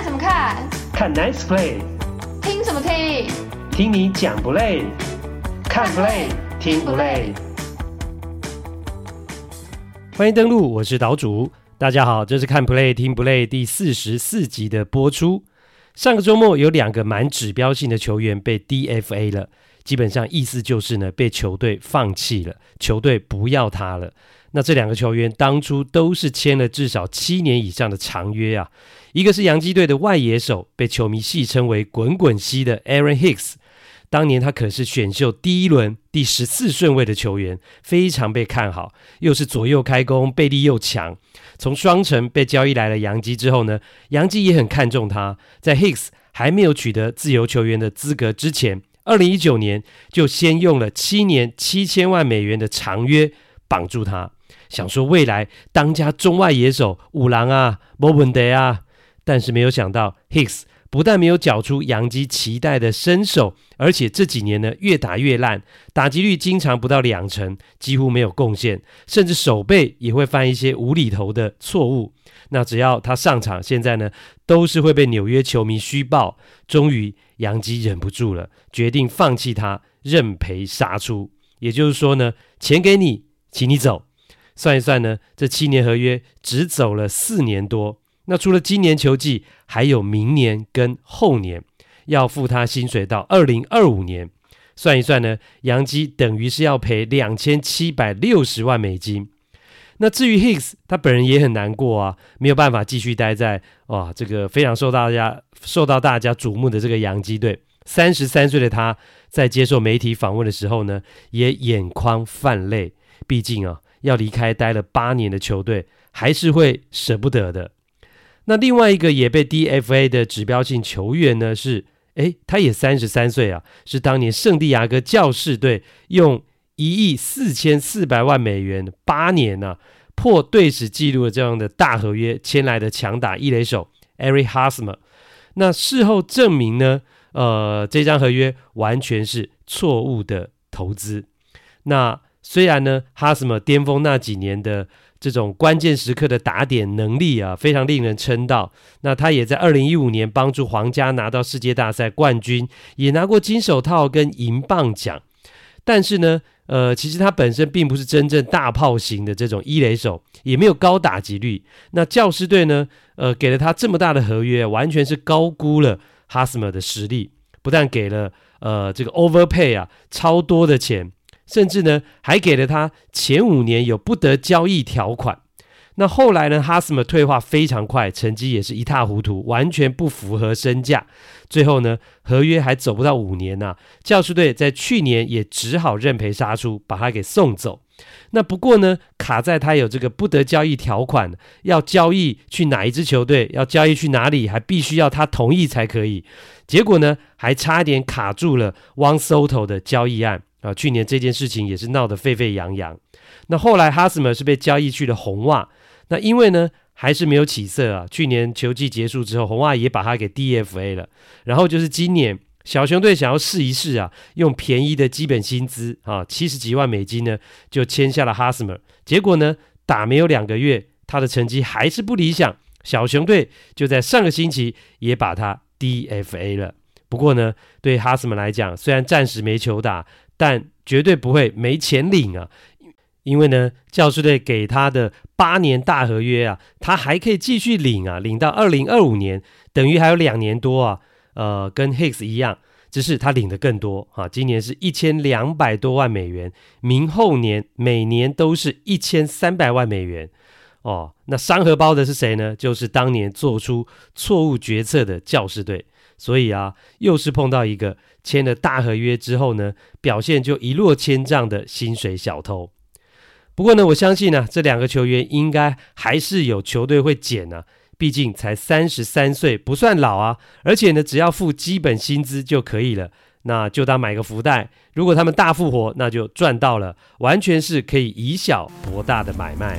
看什么看？看 Nice Play。听什么听？听你讲不累？看 Play 听不累？欢迎登录，我是岛主。大家好，这是看 Play 听不累第四十四集的播出。上个周末有两个蛮指标性的球员被 DFA 了，基本上意思就是呢，被球队放弃了，球队不要他了。那这两个球员当初都是签了至少七年以上的长约啊，一个是洋基队的外野手，被球迷戏称为“滚滚西”的 Aaron Hicks。当年他可是选秀第一轮第十四顺位的球员，非常被看好，又是左右开弓，背力又强。从双城被交易来了洋基之后呢，洋基也很看重他。在 Hicks 还没有取得自由球员的资格之前，二零一九年就先用了七年七千万美元的长约绑住他，想说未来当家中外野手五郎啊、莫文德啊，但是没有想到 Hicks。不但没有缴出杨基期待的身手，而且这几年呢越打越烂，打击率经常不到两成，几乎没有贡献，甚至守备也会犯一些无厘头的错误。那只要他上场，现在呢都是会被纽约球迷嘘爆。终于，杨基忍不住了，决定放弃他，认赔杀出。也就是说呢，钱给你，请你走。算一算呢，这七年合约只走了四年多。那除了今年球季，还有明年跟后年要付他薪水到二零二五年，算一算呢，杨基等于是要赔两千七百六十万美金。那至于 Hicks，他本人也很难过啊，没有办法继续待在哇这个非常受大家受到大家瞩目的这个洋基队。三十三岁的他在接受媒体访问的时候呢，也眼眶泛泪，毕竟啊要离开待了八年的球队，还是会舍不得的。那另外一个也被 DFA 的指标性球员呢是，诶，他也三十三岁啊，是当年圣地亚哥教士队用一亿四千四百万美元八年呢、啊、破队史纪录的这样的大合约签来的强打一垒手 Eric Hosmer。那事后证明呢，呃，这张合约完全是错误的投资。那虽然呢，Hosmer 巅峰那几年的这种关键时刻的打点能力啊，非常令人称道。那他也在二零一五年帮助皇家拿到世界大赛冠军，也拿过金手套跟银棒奖。但是呢，呃，其实他本身并不是真正大炮型的这种一垒手，也没有高打击率。那教师队呢，呃，给了他这么大的合约，完全是高估了哈斯默的实力。不但给了呃这个 overpay 啊，超多的钱。甚至呢，还给了他前五年有不得交易条款。那后来呢，哈斯默退化非常快，成绩也是一塌糊涂，完全不符合身价。最后呢，合约还走不到五年呢、教士队在去年也只好认赔杀出，把他给送走。那不过呢，卡在他有这个不得交易条款，要交易去哪一支球队，要交易去哪里，还必须要他同意才可以。结果呢，还差点卡住了 Juan Soto 的交易案。啊，去年这件事情也是闹得沸沸扬扬。那后来哈斯默是被交易去了红袜，那因为呢还是没有起色啊。去年球季结束之后，红袜也把他给 DFA 了。然后就是今年小熊队想要试一试啊，用便宜的基本薪资啊，七十几万美金呢就签下了哈斯默。结果呢打没有两个月，他的成绩还是不理想。小熊队就在上个星期也把他 DFA 了。不过呢，对哈斯默来讲，虽然暂时没球打。但绝对不会没钱领啊！因为呢，教士队给他的八年大合约啊，他还可以继续领啊，领到二零二五年，等于还有两年多啊。呃，跟 Hicks 一样，只是他领的更多啊。今年是一千两百多万美元，明后年每年都是一千三百万美元哦。那伤荷包的是谁呢？就是当年做出错误决策的教士队。所以啊，又是碰到一个签了大合约之后呢，表现就一落千丈的薪水小偷。不过呢，我相信呢、这两个球员应该还是有球队会捡呢、毕竟才三十三岁，不算老啊。而且呢，只要付基本薪资就可以了，那就当买个福袋。如果他们大复活，那就赚到了，完全是可以以小博大的买卖。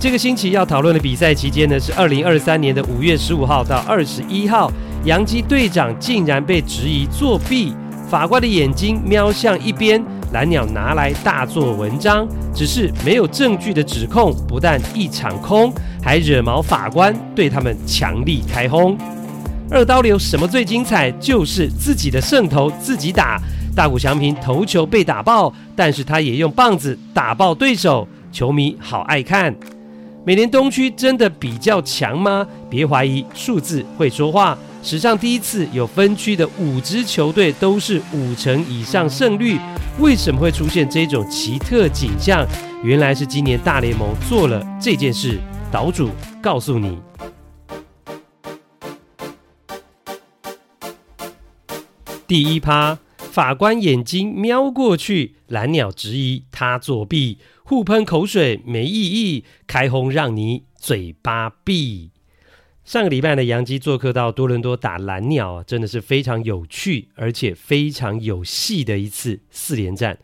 这个星期要讨论的比赛期间呢，是二零二三年的五月十五号到二十一号。洋基队长竟然被质疑作弊，法官的眼睛瞄向一边，蓝鸟拿来大做文章。只是没有证据的指控，不但一场空，还惹毛法官对他们强力开轰。二刀流什么最精彩？就是自己的胜投自己打。大谷翔平投球被打爆，但是他也用棒子打爆对手，球迷好爱看。美联东区真的比较强吗？别怀疑，数字会说话。史上第一次有分区的五支球队都是五成以上胜率，为什么会出现这种奇特景象？原来是今年大联盟做了这件事。岛主告诉你，第一趴，法官眼睛瞄过去，蓝鸟质疑他作弊，互喷口水没意义，开轰让你嘴巴闭。上个礼拜的杨基做客到多伦多打蓝鸟啊，真的是非常有趣，而且非常有戏的一次四连战。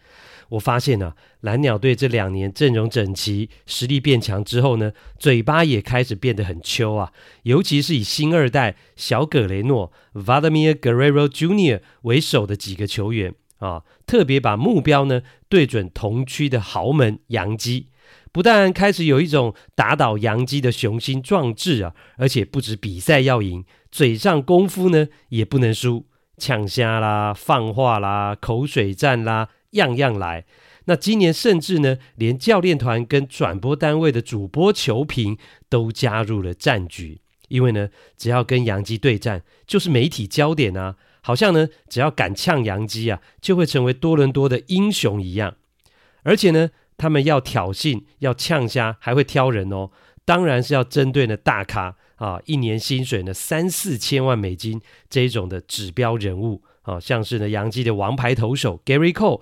我发现、啊，蓝鸟队这两年阵容整齐，实力变强之后呢，嘴巴也开始变得很秋啊。尤其是以新二代小葛雷诺 （Vladimir Guerrero Jr.） 为首的几个球员啊，特别把目标呢对准同区的豪门洋基。不但开始有一种打倒洋基的雄心壮志啊，而且不止比赛要赢，嘴上功夫呢也不能输，呛虾啦、放话啦、口水战啦，样样来。那今年甚至呢，连教练团跟转播单位的主播、球评都加入了战局，因为呢，只要跟洋基对战，就是媒体焦点啊，好像呢，只要敢呛洋基啊，就会成为多伦多的英雄一样，而且呢。他们要挑衅，要呛虾，还会挑人哦。当然是要针对呢大咖啊，一年薪水呢三四千万美金这一种的指标人物啊，像是呢洋基的王牌投手 Gary Cole，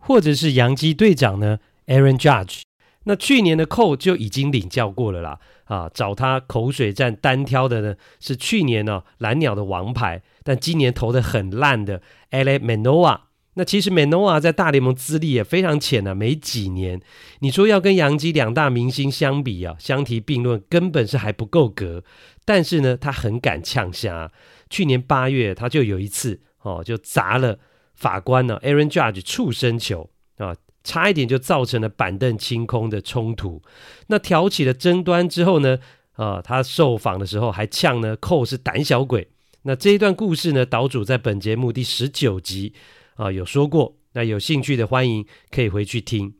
或者是洋基队长呢 Aaron Judge。那去年的 Cole 就已经领教过了啦啊，找他口水战单挑的呢是去年呢、哦、蓝鸟的王牌，但今年投的很烂的 Alek Manoah。那其实 Manoa 在大联盟资历也非常浅啊，没几年。你说要跟洋基两大明星相比啊，相提并论，根本是还不够格。但是呢，他很敢呛虾。去年八月，他就有一次哦，就砸了法官呢、Aaron Judge 触身球啊，差一点就造成了板凳清空的冲突。那挑起了争端之后呢，啊，他受访的时候还呛呢寇是胆小鬼。那这一段故事呢，岛主在本节目第十九集。啊，有说过，那有兴趣的欢迎可以回去听。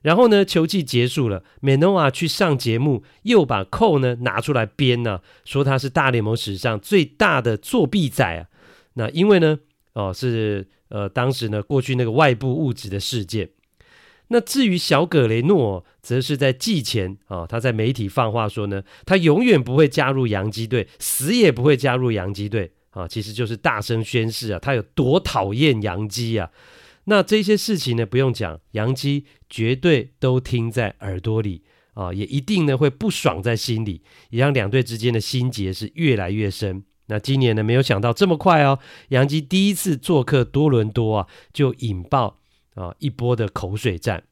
然后呢，球季结束了，Manoa 去上节目，又把扣呢拿出来编呢、说他是大联盟史上最大的作弊仔啊。那因为呢，哦是呃当时呢过去那个外部物质的事件。那至于小葛雷诺，则是在季前啊、他在媒体放话说呢，他永远不会加入洋基队，死也不会加入洋基队。啊，其实就是大声宣誓啊，他有多讨厌洋基啊。那这些事情呢，不用讲，洋基绝对都听在耳朵里啊，也一定呢会不爽在心里，也让两队之间的心结是越来越深。那今年呢，没有想到这么快哦，杨基第一次做客多伦多啊，就引爆啊一波的口水战。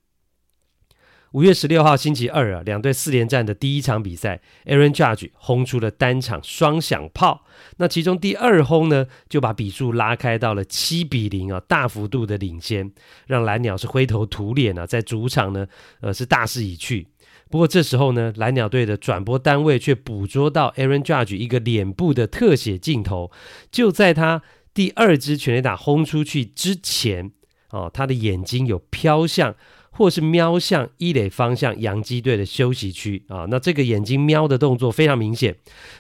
五月十六号星期二啊，两队四连战的第一场比赛，Aaron Judge 轰出了单场双响炮。那其中第二轰呢，就把比数拉开到了七比零啊，大幅度的领先，让蓝鸟是灰头土脸啊，在主场呢，呃，是大势已去。不过这时候呢，蓝鸟队的转播单位却捕捉到 Aaron Judge 一个脸部的特写镜头，就在他第二支全垒打轰出去之前，哦，他的眼睛有飘向。或是瞄向一垒方向，洋基队的休息区啊，那这个眼睛瞄的动作非常明显。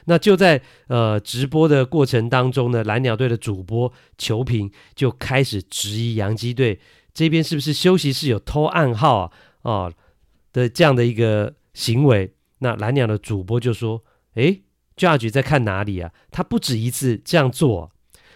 那就在呃直播的过程当中呢，蓝鸟队的主播球评就开始质疑洋基队这边是不是休息室有偷暗号啊啊的这样的一个行为。那蓝鸟的主播就说：“诶，Judge 在看哪里啊？他不止一次这样做。”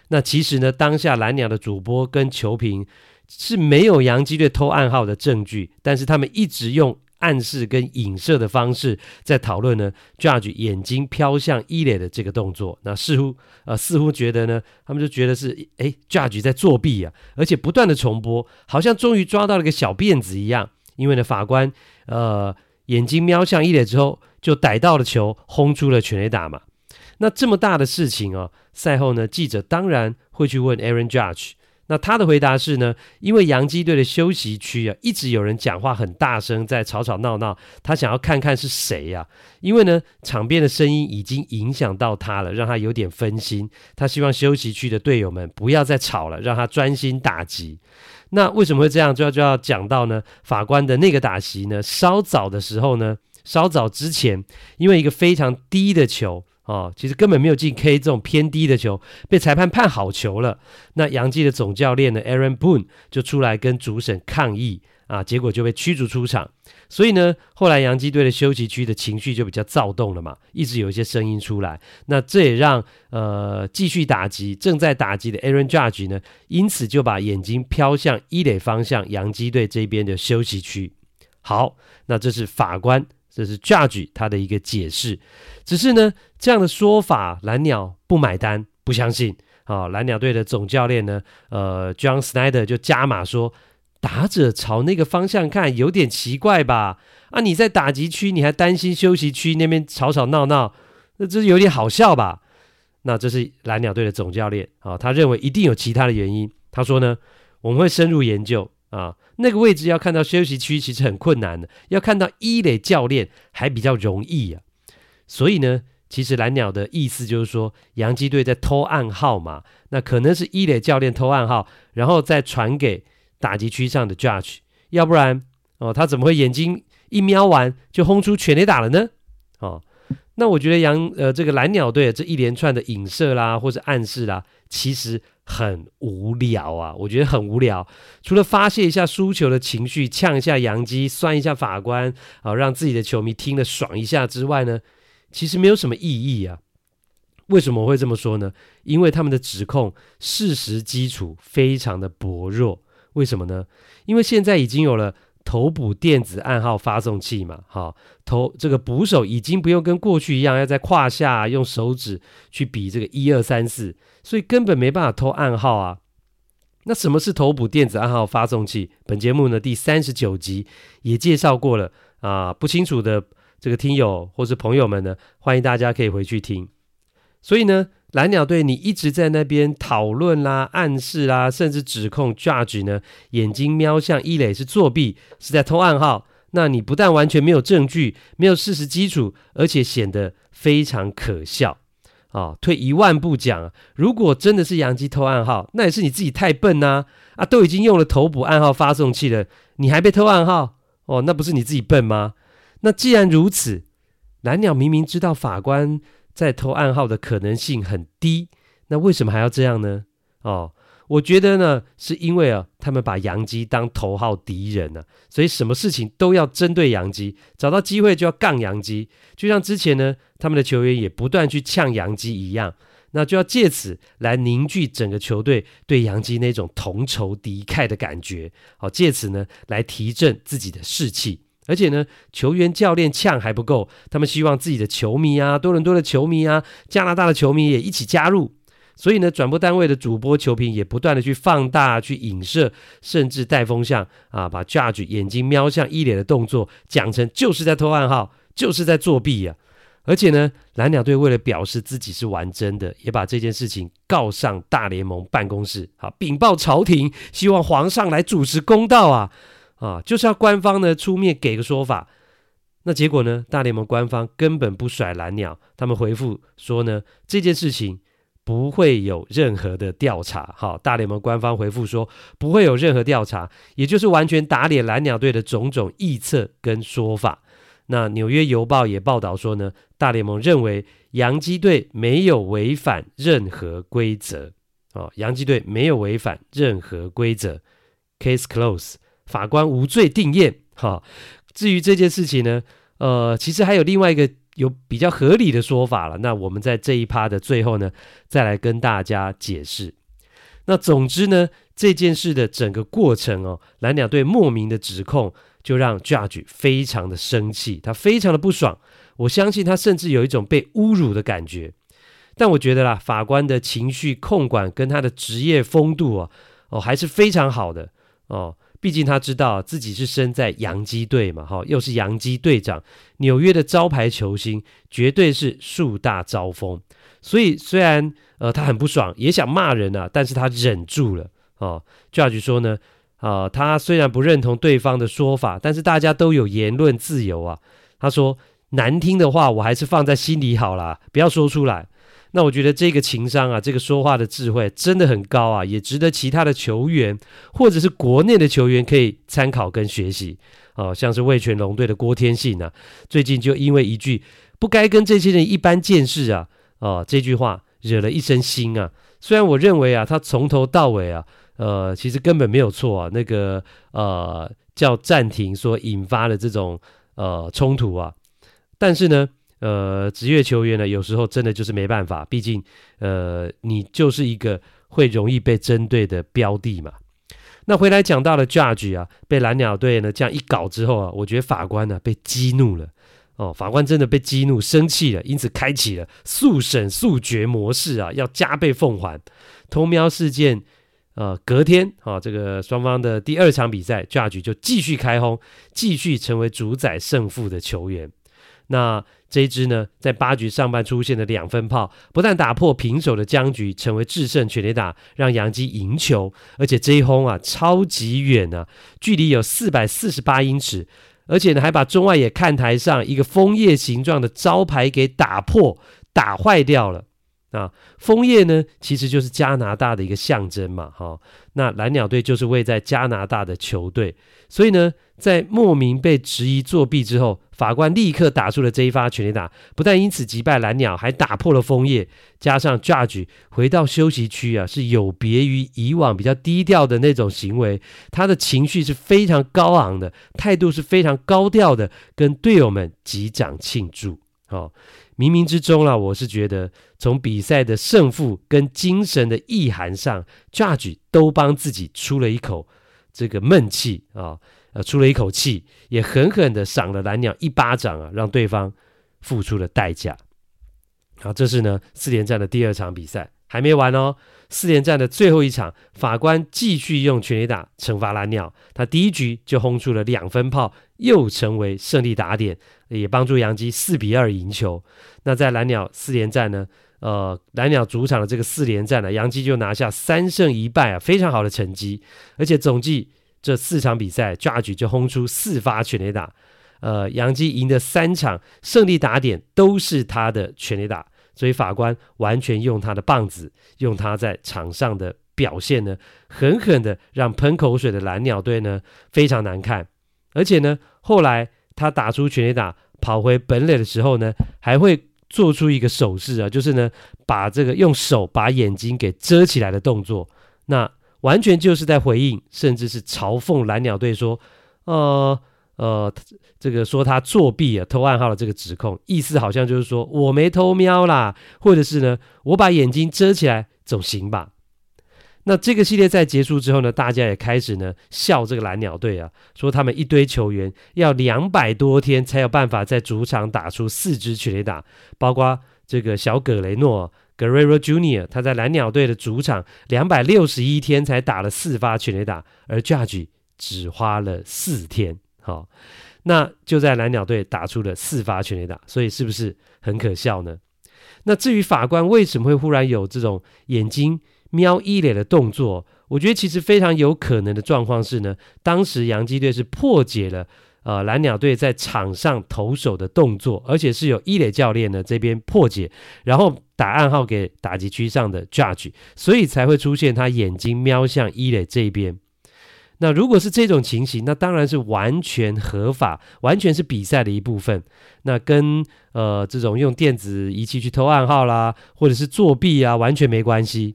那其实呢，当下蓝鸟的主播跟球评。是没有洋基队偷暗号的证据，但是他们一直用暗示跟影射的方式在讨论呢。Judge 眼睛飘向一垒的这个动作，那似乎呃似乎觉得呢，他们就觉得是诶 Judge 在作弊啊，而且不断的重播，好像终于抓到了个小辫子一样。因为呢，法官呃眼睛瞄向一垒之后，就逮到了球，轰出了全垒打嘛。那这么大的事情哦，赛后呢，记者当然会去问 Aaron Judge。那他的回答是呢，因为洋基队的休息区啊，一直有人讲话很大声，在吵吵闹闹，他想要看看是谁呀、因为呢，场边的声音已经影响到他了，让他有点分心。他希望休息区的队友们不要再吵了，让他专心打击。那为什么会这样？就要就要讲到呢，法官的那个打席呢，稍早的时候呢，稍早之前，因为一个非常低的球。哦，其实根本没有进 K 这种偏低的球，被裁判判好球了。那杨基的总教练呢，Aaron Boone 就出来跟主审抗议啊，结果就被驱逐出场。所以呢，后来洋基队的休息区的情绪就比较躁动了嘛，一直有一些声音出来。那这也让呃继续打击正在打击的 Aaron Judge 呢，因此就把眼睛飘向一垒方向洋基队这边的休息区。好，那这是法官。这是 Judge 他的一个解释，只是呢，这样的说法蓝鸟不买单，不相信。啊、哦，蓝鸟队的总教练呢，呃，John Snyder 就加码说，打者朝那个方向看有点奇怪吧？啊，你在打击区，你还担心休息区那边吵吵闹闹，那这有点好笑吧？那这是蓝鸟队的总教练啊、哦，他认为一定有其他的原因。他说呢，我们会深入研究。啊，那个位置要看到休息区其实很困难的，要看到一垒教练还比较容易啊。所以呢，其实蓝鸟的意思就是说，洋基队在偷暗号嘛，那可能是一垒教练偷暗号，然后再传给打击区上的 Judge，要不然哦，他怎么会眼睛一瞄完就轰出全垒打了呢？哦，那我觉得洋呃这个蓝鸟队这一连串的影射啦，或者暗示啦，其实。很无聊啊，我觉得很无聊。除了发泄一下输球的情绪，呛一下洋基，酸一下法官，啊，让自己的球迷听了爽一下之外呢，其实没有什么意义啊。为什么我会这么说呢？因为他们的指控事实基础非常的薄弱。为什么呢？因为现在已经有了。投捕电子暗号发送器嘛，好，投这个捕手已经不用跟过去一样要在胯下用手指去比这个一二三四，所以根本没办法偷暗号啊。那什么是投捕电子暗号发送器？本节目呢第三十九集也介绍过了啊，不清楚的这个听友或是朋友们呢，欢迎大家可以回去听。所以呢。蓝鸟队，你一直在那边讨论啦、暗示啦，甚至指控 Judge 呢，眼睛瞄向一垒是作弊，是在偷暗号。那你不但完全没有证据，没有事实基础，而且显得非常可笑啊、哦！退一万步讲，如果真的是杨基偷暗号，那也是你自己太笨呐！啊，都已经用了头捕暗号发送器了，你还被偷暗号？哦，那不是你自己笨吗？那既然如此，蓝鸟明明知道法官。在偷暗号的可能性很低，那为什么还要这样呢？哦，我觉得呢，是因为啊，他们把洋基当头号敌人呢、所以什么事情都要针对洋基，找到机会就要杠洋基，就像之前呢，他们的球员也不断去呛洋基一样，那就要借此来凝聚整个球队对洋基那种同仇敌忾的感觉，好、借此呢来提振自己的士气。而且呢，球员、教练呛还不够，他们希望自己的球迷啊，多伦多的球迷啊，加拿大的球迷也一起加入。所以呢，转播单位的主播、球评也不断的去放大、去影射，甚至带风向啊，把 Judge 眼睛瞄向一脸的动作讲成就是在偷暗号，就是在作弊呀、啊。而且呢，蓝鸟队为了表示自己是玩真的，也把这件事情告上大联盟办公室，好，禀报朝廷，希望皇上来主持公道啊。啊，就是要官方呢出面给个说法，那结果呢，大联盟官方根本不甩蓝鸟，他们回复说呢，这件事情不会有任何的调查。好，大联盟官方回复说不会有任何调查，也就是完全打脸蓝鸟队的种种臆测跟说法。那纽约邮报也报道说呢，大联盟认为洋基队没有违反任何规则。哦，洋基队没有违反任何规则，case close。法官无罪定谳。哈，至于这件事情呢，呃，其实还有另外一个有比较合理的说法了。那我们在这一趴的最后呢，再来跟大家解释。那总之呢，这件事的整个过程哦，蓝鸟队莫名的指控，就让 Judge 非常的生气，他非常的不爽。我相信他甚至有一种被侮辱的感觉。但我觉得啦，法官的情绪控管跟他的职业风度啊，哦，还是非常好的哦。毕竟他知道自己是身在洋基队嘛，哈，又是洋基队长，纽约的招牌球星，绝对是树大招风。所以虽然呃他很不爽，也想骂人啊，但是他忍住了哦，Judge 说呢，啊、呃，他虽然不认同对方的说法，但是大家都有言论自由啊。他说难听的话我还是放在心里好啦，不要说出来。那我觉得这个情商啊，这个说话的智慧真的很高啊，也值得其他的球员或者是国内的球员可以参考跟学习。哦，像是味全龙队的郭天信啊，最近就因为一句“不该跟这些人一般见识啊”哦，这句话惹了一身腥啊。虽然我认为啊，他从头到尾啊，呃，其实根本没有错啊。那个呃叫暂停所引发的这种呃冲突啊，但是呢，呃，职业球员呢，有时候真的就是没办法，毕竟呃，你就是一个会容易被针对的标的嘛。那回来讲到了 Judge 啊，被蓝鸟队呢这样一搞之后啊，我觉得法官呢被激怒了哦，法官真的被激怒生气了，因此开启了速审速决模式啊，要加倍奉还。偷瞄事件呃隔天啊，这个双方的第二场比赛，Judge 就继续开轰，继续成为主宰胜负的球员。那这一支呢，在八局上半出现的两分炮，不但打破平手的僵局，成为制胜全垒打，让洋基赢球，而且这一轰啊，超级远啊，距离有四百四十八英尺，而且呢，还把中外野看台上一个枫叶形状的招牌给打破、打坏掉了。啊，枫叶呢，其实就是加拿大的一个象征嘛，哈、哦。那蓝鸟队就是位在加拿大的球队，所以呢，在莫名被质疑作弊之后，法官立刻打出了这一发全垒打，不但因此击败蓝鸟，还打破了枫叶。加上 Judge 回到休息区啊，是有别于以往比较低调的那种行为，他的情绪是非常高昂的，态度是非常高调的，跟队友们击掌庆祝。哦。冥冥之中啦，我是觉得从比赛的胜负跟精神的意涵上，Judge 都帮自己出了一口这个闷气啊，呃，出了一口气，也狠狠的赏了蓝鸟一巴掌啊，让对方付出了代价。好，这是呢四连战的第二场比赛。还没完哦！四连战的最后一场，法官继续用全垒打惩罚蓝鸟。他第一局就轰出了两分炮，又成为胜利打点，也帮助杨基四比二赢球。那在蓝鸟四连战呢？呃，蓝鸟主场的这个四连战呢，杨基就拿下三胜一败啊，非常好的成绩。而且总计这四场比赛，Judge 就轰出四发全垒打。呃，杨基赢的三场胜利打点都是他的全垒打。所以法官完全用他的棒子，用他在场上的表现呢，狠狠的让喷口水的蓝鸟队呢非常难看。而且呢，后来他打出全垒打跑回本垒的时候呢，还会做出一个手势啊，就是呢把这个用手把眼睛给遮起来的动作。那完全就是在回应，甚至是嘲讽蓝鸟队说：“呃。”呃，这个说他作弊啊，偷暗号的这个指控，意思好像就是说我没偷瞄啦，或者是呢，我把眼睛遮起来总行吧？那这个系列赛结束之后呢，大家也开始呢笑这个蓝鸟队啊，说他们一堆球员要两百多天才有办法在主场打出四支全垒打，包括这个小葛雷诺 Guerrero Jr.，他在蓝鸟队的主场两百六十一天才打了四发全垒打，而 Judge 只花了四天。好，那就在蓝鸟队打出了四发全垒打，所以是不是很可笑呢？那至于法官为什么会忽然有这种眼睛瞄一垒的动作，我觉得其实非常有可能的状况是呢，当时洋基队是破解了呃蓝鸟队在场上投手的动作，而且是有一垒教练呢这边破解，然后打暗号给打击区上的 Judge，所以才会出现他眼睛瞄向一垒这边。那如果是这种情形，那当然是完全合法，完全是比赛的一部分。那跟呃这种用电子仪器去偷暗号啦，或者是作弊啊，完全没关系。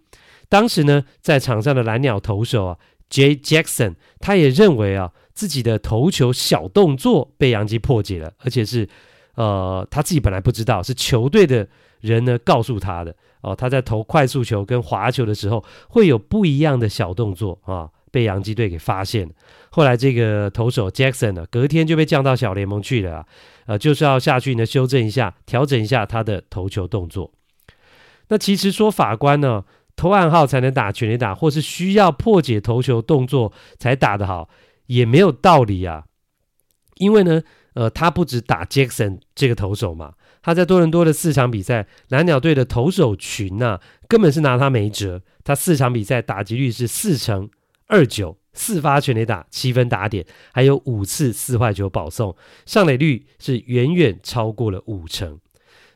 当时呢，在场上的蓝鸟投手啊，Jay Jackson，他也认为啊自己的投球小动作被洋基破解了，而且是呃他自己本来不知道，是球队的人呢告诉他的哦。他在投快速球跟滑球的时候会有不一样的小动作啊。被洋基队给发现，后来这个投手 Jackson 呢，隔天就被降到小联盟去了啊，呃，就是要下去呢修正一下，调整一下他的投球动作。那其实说法官呢，投暗号才能打全垒打，或是需要破解投球动作才打得好，也没有道理啊。因为呢，呃，他不止打 Jackson 这个投手嘛，他在多伦多的四场比赛，蓝鸟队的投手群呐、根本是拿他没辙。他四场比赛打击率是四成二九，四发全垒打，七分打点，还有五次四坏球保送，上垒率是远远超过了五成。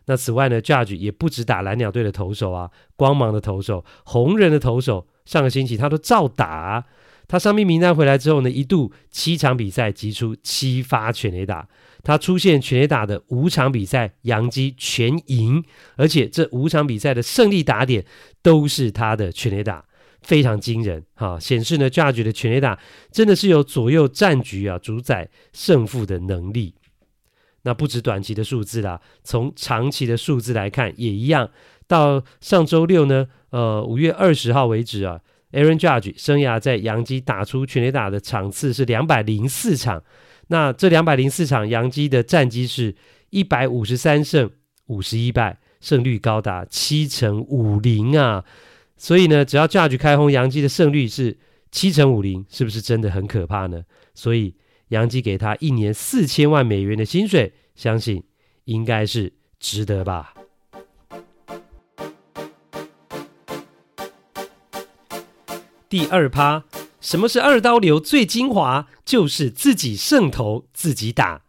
那此外呢，Judge 也不止打蓝鸟队的投手啊，光芒的投手，红人的投手，上个星期他都照打啊。他伤病名单回来之后呢，一度七场比赛击出七发全垒打。他出现全垒打的五场比赛，洋基全赢，而且这五场比赛的胜利打点都是他的全垒打，非常惊人。哈，显示呢，Judge 的全垒打真的是有左右战局啊，主宰胜负的能力。那不止短期的数字啦，从长期的数字来看也一样。到上周六呢，呃，五月二十号为止啊。Aaron Judge 生涯在洋基打出全垒打的场次是两百零四场，那这两百零四场洋基的战绩是一百五十三胜五十一败，胜率高达七成五零啊！所以呢，只要 Judge 开轰，洋基的胜率是七成五零，是不是真的很可怕呢？所以洋基给他一年四千万美元的薪水，相信应该是值得吧。第二趴，什么是二刀流最精华？就是自己胜投，自己打。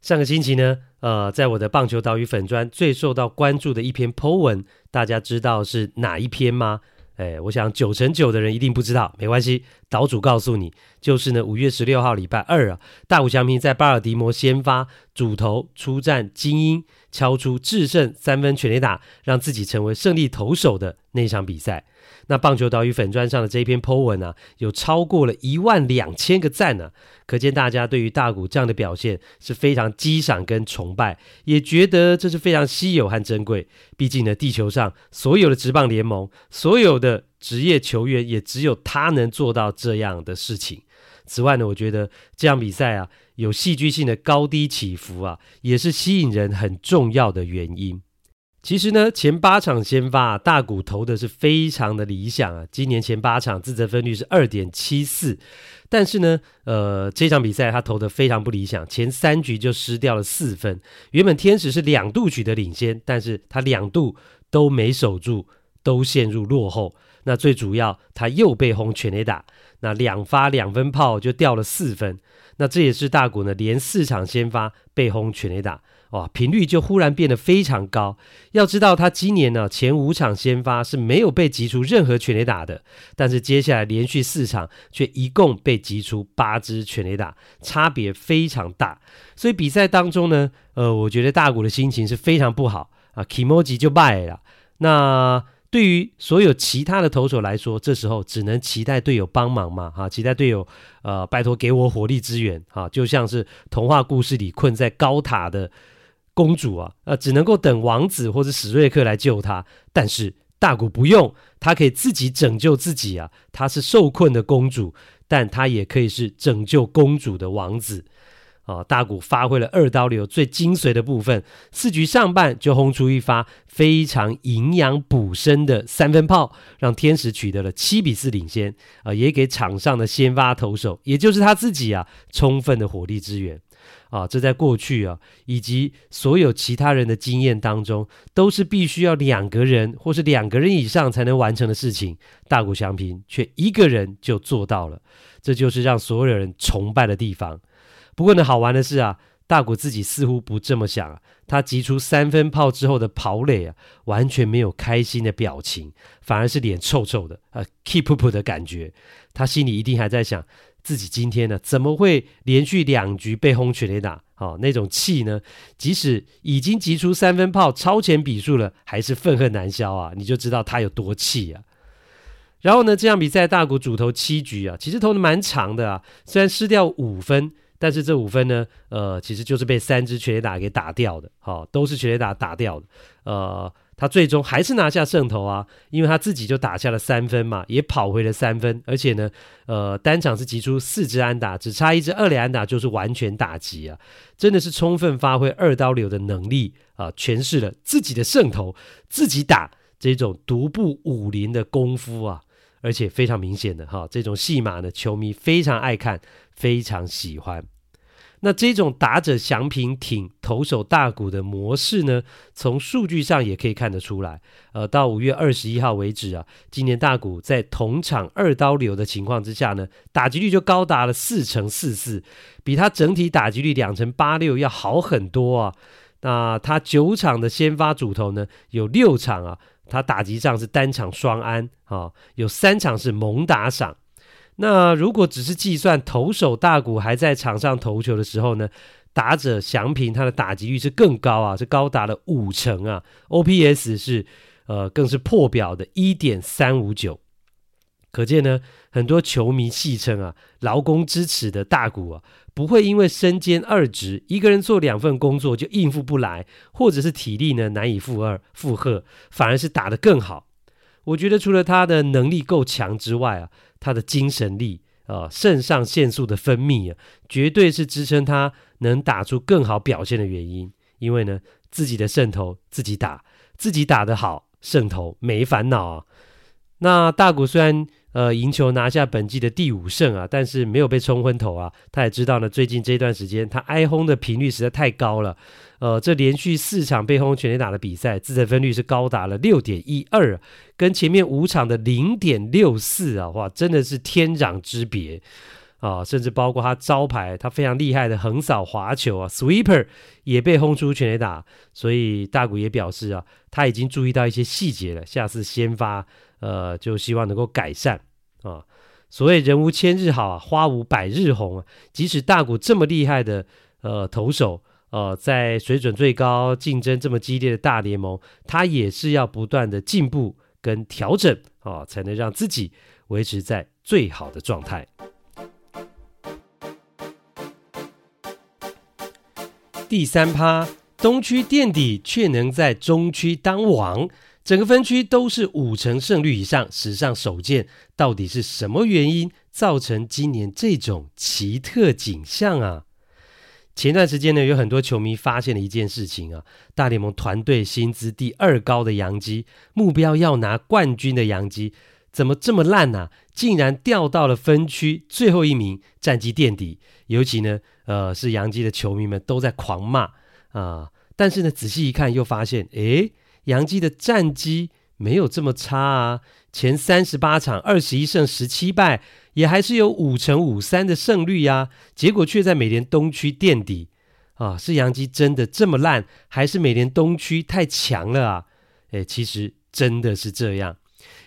上个星期呢，呃，在我的棒球岛屿粉砖最受到关注的一篇 po 文，大家知道是哪一篇吗？哎，我想九成九的人一定不知道，没关系，岛主告诉你，就是呢，五月十六号礼拜二啊，大谷翔平在巴尔的摩先发主投出战精英，敲出致胜三分全垒打，让自己成为胜利投手的那场比赛。那棒球岛屿粉砖上的这一篇 po 文啊，有超过了一万两千个赞呢、可见大家对于大谷这样的表现是非常激赏跟崇拜，也觉得这是非常稀有和珍贵。毕竟呢，地球上所有的职棒联盟，所有的职业球员，也只有他能做到这样的事情。此外呢，我觉得这场比赛啊，有戏剧性的高低起伏啊，也是吸引人很重要的原因。其实呢，前八场先发啊，大谷投的是非常的理想啊。今年前八场自责分率是二点七四，但是呢，呃，这场比赛他投的非常不理想，前三局就失掉了四分。原本天使是两度取得领先，但是他两度都没守住，都陷入落后。那最主要，他又被轰全垒打，那两发两分炮就掉了四分。那这也是大谷呢连四场先发被轰全垒打。哇，频率就忽然变得非常高。要知道，他今年呢前五场先发是没有被击出任何全垒打的，但是接下来连续四场却一共被击出八支全垒打，差别非常大。所以比赛当中呢，呃，我觉得大谷的心情是非常不好啊，kimoji 就败了。那对于所有其他的投手来说，这时候只能期待队友帮忙嘛，哈、期待队友呃拜托给我火力支援，哈、啊，就像是童话故事里困在高塔的。公主啊，呃，只能够等王子或者史瑞克来救她。但是大谷不用，他可以自己拯救自己啊。她是受困的公主，但她也可以是拯救公主的王子啊。大谷发挥了二刀流最精髓的部分，四局上半就轰出一发非常营养补身的三分炮，让天使取得了七比四领先啊，也给场上的先发投手，也就是他自己啊，充分的火力支援。啊，这在过去啊，以及所有其他人的经验当中，都是必须要两个人或是两个人以上才能完成的事情。大谷翔平却一个人就做到了，这就是让所有人崇拜的地方。不过呢，好玩的是啊，大谷自己似乎不这么想啊。他击出三分炮之后的跑垒啊，完全没有开心的表情，反而是脸臭臭的啊，keep up 的感觉。他心里一定还在想。自己今天呢，怎么会连续两局被轰全垒打？哦，那种气呢，即使已经击出三分炮超前比数了，还是愤恨难消啊！你就知道他有多气啊。然后呢，这场比赛大谷主投七局啊，其实投的蛮长的啊，虽然失掉五分，但是这五分呢，呃，其实就是被三支全垒打给打掉的，好、哦，都是全垒打打掉的，呃。他最终还是拿下胜投啊，因为他自己就打下了三分嘛，也跑回了三分，而且呢，呃，单场是击出四支安打，只差一支二垒安打就是完全打击啊，真的是充分发挥二刀流的能力啊，诠释了自己的胜投，自己打这种独步武林的功夫啊，而且非常明显的哈，这种戏码呢，球迷非常爱看，非常喜欢。那这种打者翔平挺投手大谷的模式呢，从数据上也可以看得出来。呃，到五月二十一号为止啊，今年大谷在同场二刀流的情况之下呢，打击率就高达了四成四四，比他整体打击率两成八六要好很多啊。那他九场的先发主投呢，有六场啊，他打击上是单场双安啊，有三场是猛打赏。那如果只是计算投手大谷还在场上投球的时候呢，打者翔平他的打击率是更高啊，是高达了五成啊，OPS 是呃更是破表的一点三五九。可见呢，很多球迷戏称啊，劳工支持的大谷啊，不会因为身兼二职，一个人做两份工作就应付不来，或者是体力呢难以负二负荷，反而是打得更好。我觉得除了他的能力够强之外啊，他的精神力啊，肾上腺素的分泌啊，绝对是支撑他能打出更好表现的原因。因为呢，自己的胜投自己打，自己打得好，胜投没烦恼啊。那大谷虽然呃赢球拿下本季的第五胜啊，但是没有被冲昏头啊。他也知道呢，最近这段时间他挨轰的频率实在太高了。呃，这连续四场被轰全垒打的比赛，自责分率是高达了六点一二，跟前面五场的零点六四啊，哇，真的是天壤之别啊！甚至包括他招牌，他非常厉害的横扫滑球啊，sweeper 也被轰出全垒打。所以大谷也表示啊，他已经注意到一些细节了，下次先发。呃，就希望能够改善啊。所谓人无千日好，花无百日红啊。即使大谷这么厉害的呃投手，呃，在水准最高、竞争这么激烈的大联盟，他也是要不断的进步跟调整啊，才能让自己维持在最好的状态。第三趴，东区垫底却能在中区当王。整个分区都是五成胜率以上，史上首见。到底是什么原因造成今年这种奇特景象啊？前段时间呢，有很多球迷发现了一件事情啊，大联盟团队薪资第二高的洋基，目标要拿冠军的洋基，怎么这么烂呢、啊？竟然掉到了分区最后一名，战绩垫底。尤其呢，呃，是洋基的球迷们都在狂骂啊、但是呢，仔细一看又发现，诶。杨基的战绩没有这么差啊，前三十八场二十一胜十七败，也还是有五成五三的胜率呀。结果却在美联东区垫底啊！是杨基真的这么烂，还是美联东区太强了啊？诶，其实真的是这样，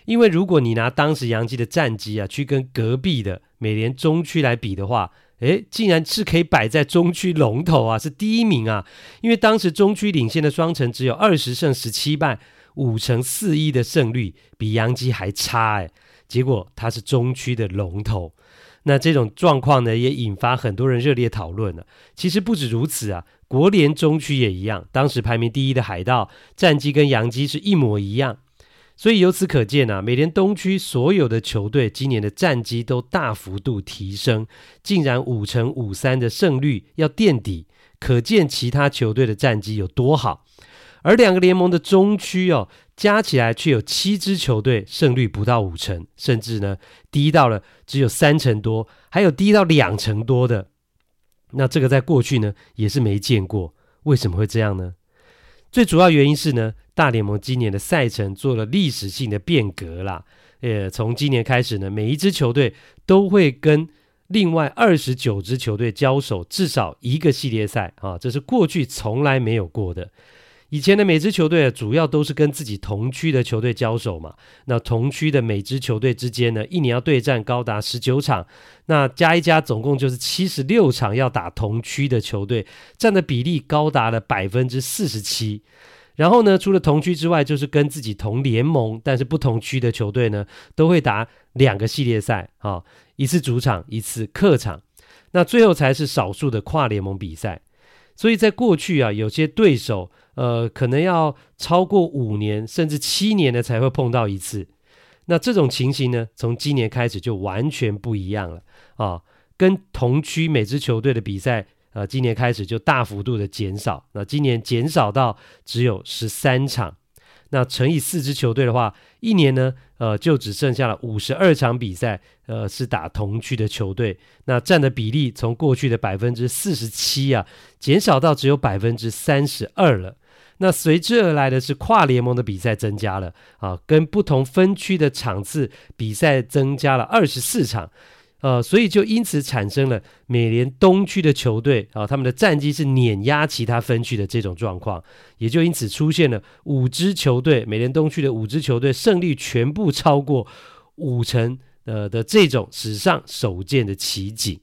因为如果你拿当时杨基的战绩啊，去跟隔壁的美联中区来比的话，诶，竟然是可以摆在中区龙头啊，是第一名啊！因为当时中区领先的双城只有二十胜十七败，五成四一的胜率，比洋基还差诶。结果他是中区的龙头，那这种状况呢，也引发很多人热烈讨论了。其实不止如此啊，国联中区也一样，当时排名第一的海盗战绩跟洋基是一模一样。所以由此可见啊，美联东区所有的球队今年的战绩都大幅度提升，竟然五成五三的胜率要垫底，可见其他球队的战绩有多好。而两个联盟的中区哦，加起来却有七支球队胜率不到五成，甚至呢低到了只有三成多，还有低到两成多的。那这个在过去呢也是没见过，为什么会这样呢？最主要原因是呢，大联盟今年的赛程做了历史性的变革啦。呃，从今年开始呢，每一支球队都会跟另外二十九支球队交手至少一个系列赛啊，这是过去从来没有过的。以前的每支球队主要都是跟自己同区的球队交手嘛。那同区的每支球队之间呢，一年要对战高达十九场，那加一加总共就是七十六场要打同区的球队，占的比例高达了百分之四十七。然后呢，除了同区之外，就是跟自己同联盟但是不同区的球队呢，都会打两个系列赛啊，一次主场，一次客场。那最后才是少数的跨联盟比赛。所以在过去啊，有些对手。呃，可能要超过五年甚至七年呢才会碰到一次。那这种情形呢，从今年开始就完全不一样了啊！跟同区每支球队的比赛，呃，今年开始就大幅度的减少。那今年减少到只有十三场。那乘以四支球队的话，一年呢，呃，就只剩下了五十二场比赛，呃，是打同区的球队。那占的比例从过去的百分之四十七啊，减少到只有百分之三十二了。那随之而来的是跨联盟的比赛增加了啊，跟不同分区的场次比赛增加了二十四场。呃，所以就因此产生了美联东区的球队啊，他们的战绩是碾压其他分区的这种状况，也就因此出现了五支球队，美联东区的五支球队胜率全部超过五成呃的这种史上首见的奇景。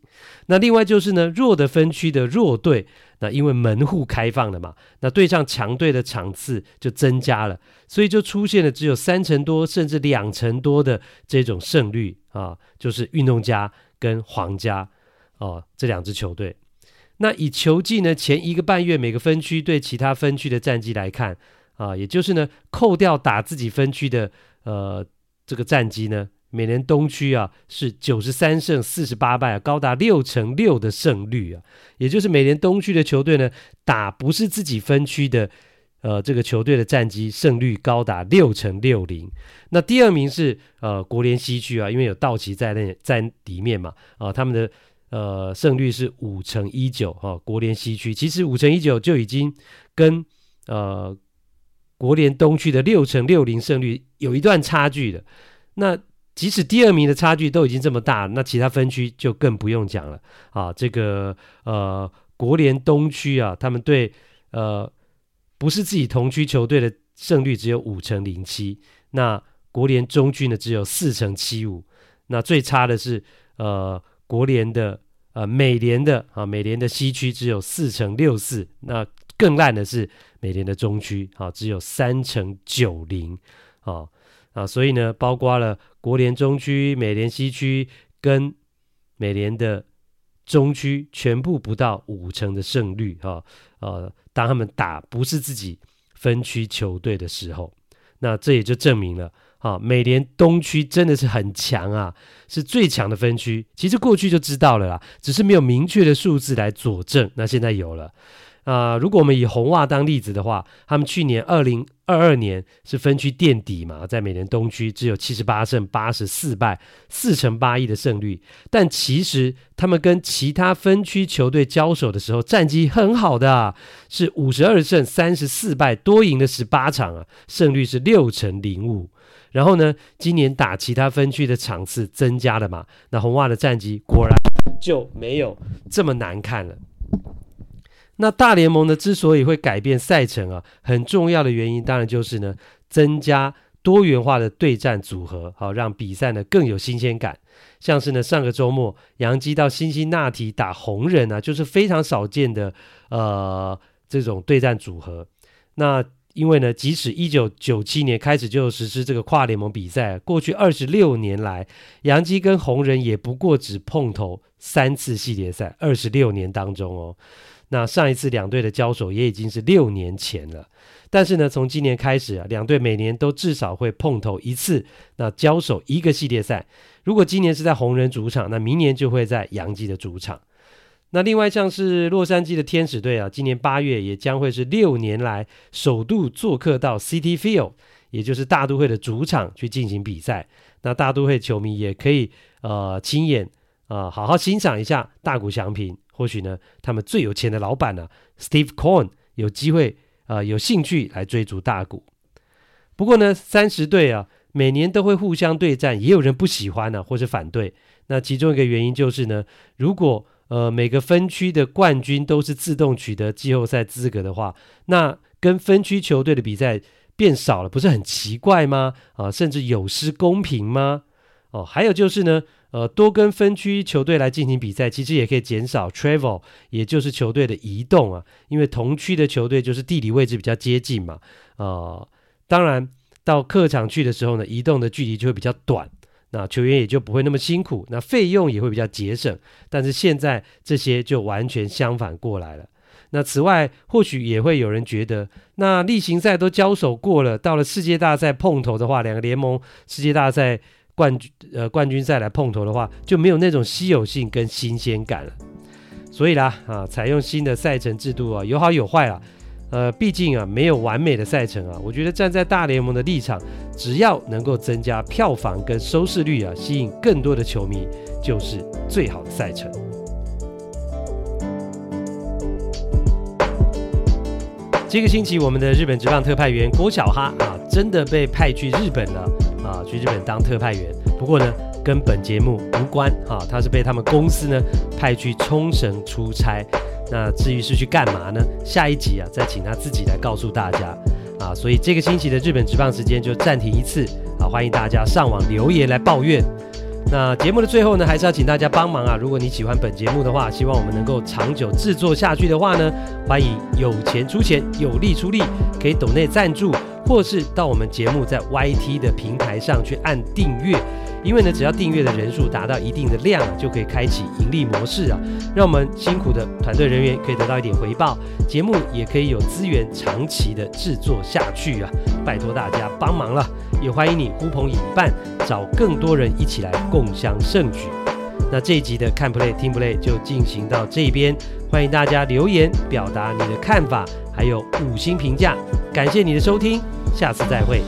那另外就是呢，弱的分区的弱队，那因为门户开放了嘛，那对上强队的场次就增加了，所以就出现了只有三成多甚至两成多的这种胜率啊，就是运动家跟皇家哦、这两支球队。那以球季呢前一个半月每个分区对其他分区的战绩来看啊，也就是呢扣掉打自己分区的呃这个战绩呢。美联东区啊是九十三胜四十八败啊，高达六成六的胜率啊，也就是美联东区的球队呢打不是自己分区的呃这个球队的战绩胜率高达六成六零。那第二名是呃国联西区啊，因为有道奇在那在里面嘛啊、他们的呃胜率是五成一九哈，国联西区其实五成一九就已经跟呃国联东区的六成六零胜率有一段差距的。那即使第二名的差距都已经这么大，那其他分区就更不用讲了啊！这个呃，国联东区啊，他们对呃不是自己同区球队的胜率只有五成零七，那国联中区呢只有四成七五，那最差的是呃国联的呃美联的啊美联的西区只有四成六四，那更烂的是美联的中区啊只有三成九零啊。啊，所以呢，包括了国联中区、美联西区跟美联的中区，全部不到五成的胜率哈、啊。呃，当他们打不是自己分区球队的时候，那这也就证明了，啊，美联东区真的是很强啊，是最强的分区。其实过去就知道了啦，只是没有明确的数字来佐证。那现在有了。啊、如果我们以红袜当例子的话，他们去年二零二二年是分区垫底嘛，在美联东区只有七十八胜八十四败，四成八一的胜率。但其实他们跟其他分区球队交手的时候，战绩很好的啊，是五十二胜三十四败，多赢了十八场啊，胜率是六成零五。然后呢，今年打其他分区的场次增加了嘛，那红袜的战绩果然就没有这么难看了。那大联盟呢，之所以会改变赛程啊，很重要的原因当然就是呢，增加多元化的对战组合，好让比赛呢更有新鲜感。像是呢上个周末，洋基到辛辛那提打红人啊，就是非常少见的呃这种对战组合。那因为呢，即使一九九七年开始就实施这个跨联盟比赛，过去二十六年来，洋基跟红人也不过只碰头三次系列赛，二十六年当中哦。那上一次两队的交手也已经是六年前了，但是呢，从今年开始啊，两队每年都至少会碰头一次，那交手一个系列赛。如果今年是在红人主场，那明年就会在洋基的主场。那另外像是洛杉矶的天使队啊，今年八月也将会是六年来首度做客到 City Field，也就是大都会的主场去进行比赛。那大都会球迷也可以呃亲眼啊、呃、好好欣赏一下大谷翔平。或许呢，他们最有钱的老板呢，Steve Cohen 有机会啊、有兴趣来追逐大股。不过呢，三十队啊，每年都会互相对战，也有人不喜欢呢、啊，或是反对。那其中一个原因就是呢，如果呃每个分区的冠军都是自动取得季后赛资格的话，那跟分区球队的比赛变少了，不是很奇怪吗？啊，甚至有失公平吗？哦，还有就是呢。呃，多跟分区球队来进行比赛，其实也可以减少 travel，也就是球队的移动啊。因为同区的球队就是地理位置比较接近嘛。呃，当然到客场去的时候呢，移动的距离就会比较短，那球员也就不会那么辛苦，那费用也会比较节省。但是现在这些就完全相反过来了。那此外，或许也会有人觉得，那例行赛都交手过了，到了世界大赛碰头的话，两个联盟世界大赛。冠军呃冠军赛来碰头的话，就没有那种稀有性跟新鲜感了。所以啦啊，采用新的赛程制度啊，有好有坏啊。呃，毕竟啊，没有完美的赛程啊。我觉得站在大联盟的立场，只要能够增加票房跟收视率啊，吸引更多的球迷，就是最好的赛程。这个星期，我们的日本职棒特派员郭小哈啊，真的被派去日本了啊，去日本当特派员。不过呢，跟本节目无关啊，他是被他们公司呢派去冲绳出差。那至于是去干嘛呢？下一集啊，再请他自己来告诉大家啊。所以这个星期的日本职棒时间就暂停一次啊，欢迎大家上网留言来抱怨。那节目的最后呢，还是要请大家帮忙啊。如果你喜欢本节目的话，希望我们能够长久制作下去的话呢，欢迎有钱出钱，有力出力，可以抖内赞助，或是到我们节目在 YT 的平台上去按订阅。因为呢，只要订阅的人数达到一定的量，就可以开启盈利模式啊，让我们辛苦的团队人员可以得到一点回报，节目也可以有资源长期的制作下去啊！拜托大家帮忙了，也欢迎你呼朋引伴，找更多人一起来共襄盛举。那这一集的看 play 听 play 就进行到这边，欢迎大家留言表达你的看法，还有五星评价，感谢你的收听，下次再会。